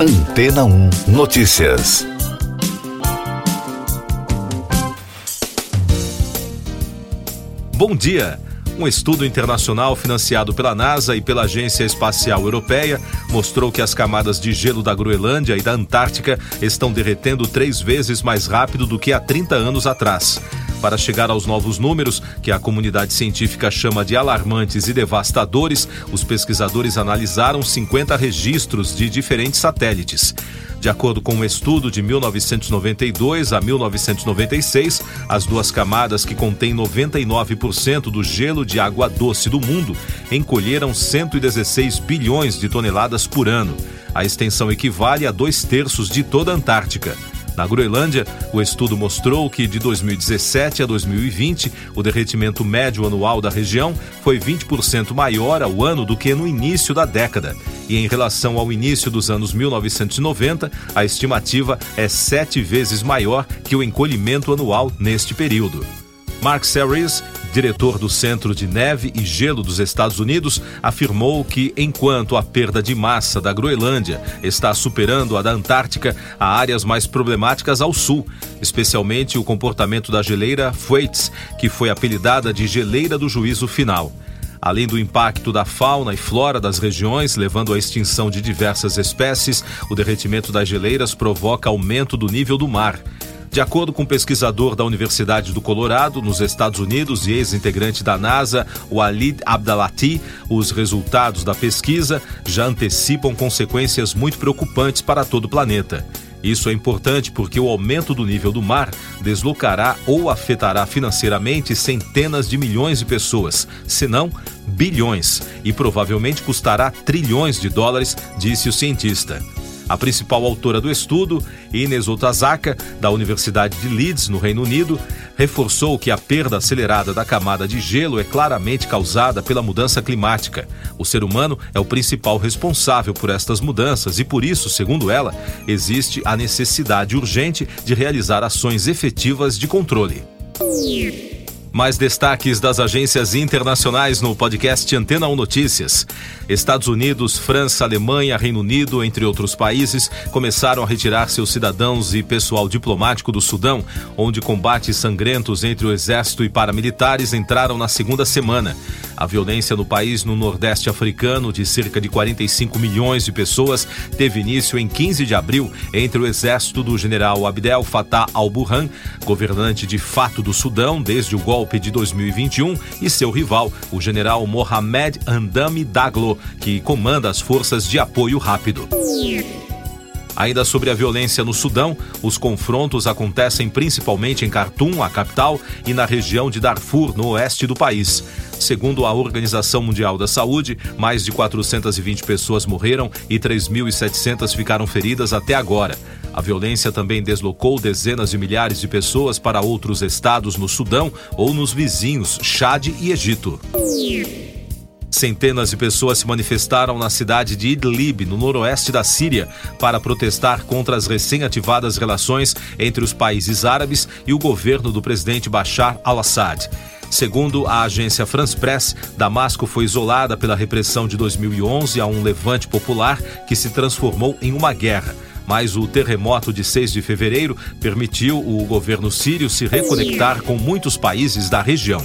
Antena 1 Notícias. Bom dia. Um estudo internacional financiado pela NASA e pela Agência Espacial Europeia mostrou que as camadas de gelo da Groenlândia e da Antártica estão derretendo três vezes mais rápido do que há 30 anos atrás. Para chegar aos novos números, que a comunidade científica chama de alarmantes e devastadores, os pesquisadores analisaram 50 registros de diferentes satélites. De acordo com um estudo de 1992 a 1996, as duas camadas que contêm 99% do gelo de água doce do mundo encolheram 116 bilhões de toneladas por ano. A extensão equivale a dois terços de toda a Antártica. Na Groenlândia, o estudo mostrou que de 2017 a 2020, o derretimento médio anual da região foi 20% maior ao ano do que no início da década. E em relação ao início dos anos 1990, a estimativa é sete vezes maior que o encolhimento anual neste período. Mark Series, diretor do Centro de Neve e Gelo dos Estados Unidos, afirmou que, enquanto a perda de massa da Groenlândia está superando a da Antártica, há áreas mais problemáticas ao sul, especialmente o comportamento da geleira Thwaites, que foi apelidada de geleira do juízo final. Além do impacto da fauna e flora das regiões, levando à extinção de diversas espécies, o derretimento das geleiras provoca aumento do nível do mar. De acordo com um pesquisador da Universidade do Colorado, nos Estados Unidos e ex-integrante da NASA, Walid Abdalati, os resultados da pesquisa já antecipam consequências muito preocupantes para todo o planeta. Isso é importante porque o aumento do nível do mar deslocará ou afetará financeiramente centenas de milhões de pessoas, se não bilhões, e provavelmente custará trilhões de dólares, disse o cientista. A principal autora do estudo, Ines Otazaka, da Universidade de Leeds, no Reino Unido, reforçou que a perda acelerada da camada de gelo é claramente causada pela mudança climática. O ser humano é o principal responsável por estas mudanças e, por isso, segundo ela, existe a necessidade urgente de realizar ações efetivas de controle. Mais destaques das agências internacionais no podcast Antena 1 Notícias. Estados Unidos, França, Alemanha, Reino Unido, entre outros países, começaram a retirar seus cidadãos e pessoal diplomático do Sudão, onde combates sangrentos entre o exército e paramilitares entraram na segunda semana. A violência no país no Nordeste africano, de cerca de 45 milhões de pessoas, teve início em 15 de abril entre o exército do general Abdel Fattah al-Burhan, governante de fato do Sudão desde o golpe de 2021, e seu rival, o general Mohamed Andami Daglo, que comanda as forças de apoio rápido. Ainda sobre a violência no Sudão, os confrontos acontecem principalmente em Khartoum, a capital, e na região de Darfur, no oeste do país. Segundo a Organização Mundial da Saúde, mais de 420 pessoas morreram e 3.700 ficaram feridas até agora. A violência também deslocou dezenas de milhares de pessoas para outros estados no Sudão ou nos vizinhos Chad e Egito. Centenas de pessoas se manifestaram na cidade de Idlib, no noroeste da Síria, para protestar contra as recém-ativadas relações entre os países árabes e o governo do presidente Bashar al-Assad. Segundo a agência France Press, Damasco foi isolada pela repressão de 2011 a um levante popular que se transformou em uma guerra. Mas o terremoto de 6 de fevereiro permitiu o governo sírio se reconectar com muitos países da região.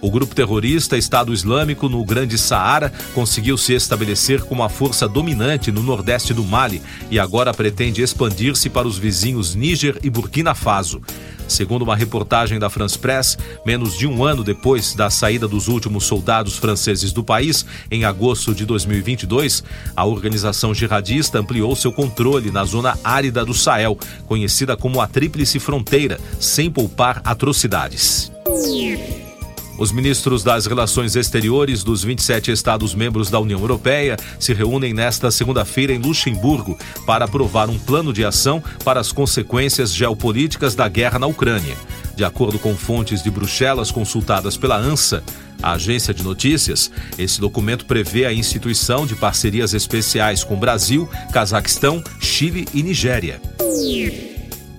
O grupo terrorista Estado Islâmico no Grande Saara conseguiu se estabelecer como a força dominante no nordeste do Mali e agora pretende expandir-se para os vizinhos Níger e Burkina Faso. Segundo uma reportagem da France Press, menos de um ano depois da saída dos últimos soldados franceses do país, em agosto de 2022, a organização jihadista ampliou seu controle na zona árida do Sahel, conhecida como a Tríplice Fronteira, sem poupar atrocidades. Os ministros das Relações Exteriores dos 27 Estados-membros da União Europeia se reúnem nesta segunda-feira em Luxemburgo para aprovar um plano de ação para as consequências geopolíticas da guerra na Ucrânia. De acordo com fontes de Bruxelas consultadas pela ANSA, a agência de notícias, esse documento prevê a instituição de parcerias especiais com Brasil, Cazaquistão, Chile e Nigéria.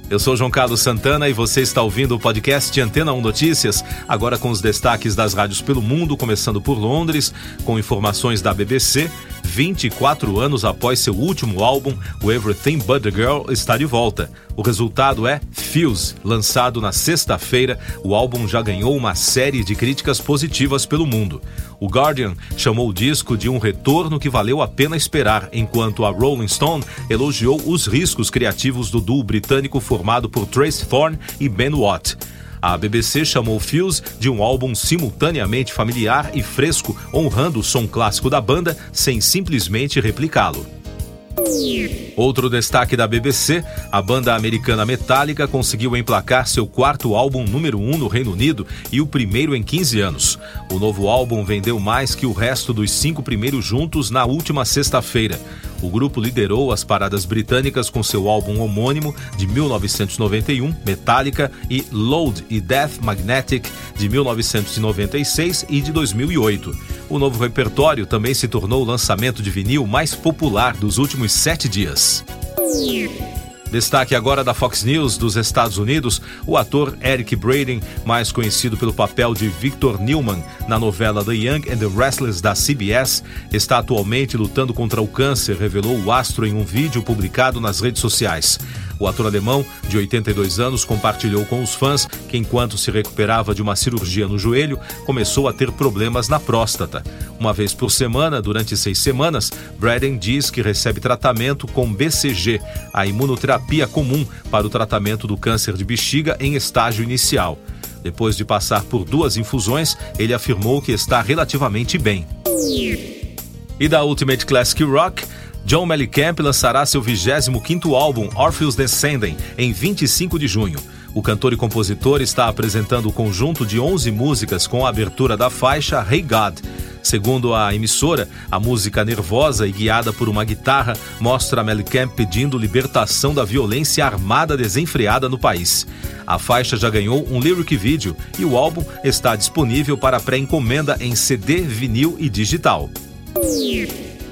Eu sou João Carlos Santana e você está ouvindo o podcast Antena 1 Notícias, agora com os destaques das rádios pelo mundo, começando por Londres, com informações da BBC, 24 anos após seu último álbum, o Everything But the Girl, está de volta. O resultado é Fuse, lançado na sexta-feira. O álbum já ganhou uma série de críticas positivas pelo mundo. O Guardian chamou o disco de um retorno que valeu a pena esperar, enquanto a Rolling Stone elogiou os riscos criativos do duo britânico formado por Trace Thorn e Ben Watt. A BBC chamou Fuse de um álbum simultaneamente familiar e fresco, honrando o som clássico da banda sem simplesmente replicá-lo. Outro destaque da BBC, a banda americana Metallica conseguiu emplacar seu quarto álbum número 1 um no Reino Unido e o primeiro em 15 anos. O novo álbum vendeu mais que o resto dos cinco primeiros juntos na última sexta-feira. O grupo liderou as paradas britânicas com seu álbum homônimo de 1991, Metallica, e Load e Death Magnetic de 1996 e de 2008. O novo repertório também se tornou o lançamento de vinil mais popular dos últimos sete dias. Destaque agora da Fox News dos Estados Unidos, o ator Eric Braden, mais conhecido pelo papel de Victor Newman na novela The Young and the Restless da CBS, está atualmente lutando contra o câncer, revelou o astro em um vídeo publicado nas redes sociais. O ator alemão, de 82 anos, compartilhou com os fãs que, enquanto se recuperava de uma cirurgia no joelho, começou a ter problemas na próstata. Uma vez por semana, durante seis semanas, Braden diz que recebe tratamento com BCG, a imunoterapia comum para o tratamento do câncer de bexiga em estágio inicial. Depois de passar por duas infusões, ele afirmou que está relativamente bem. E da Ultimate Classic Rock, John Mellencamp lançará seu 25º álbum Orpheus Descending em 25 de junho. O cantor e compositor está apresentando o conjunto de 11 músicas com a abertura da faixa Hey God. Segundo a emissora, a música nervosa e guiada por uma guitarra mostra Mellencamp pedindo libertação da violência armada desenfreada no país. A faixa já ganhou um lyric video e o álbum está disponível para pré-encomenda em CD, vinil e digital.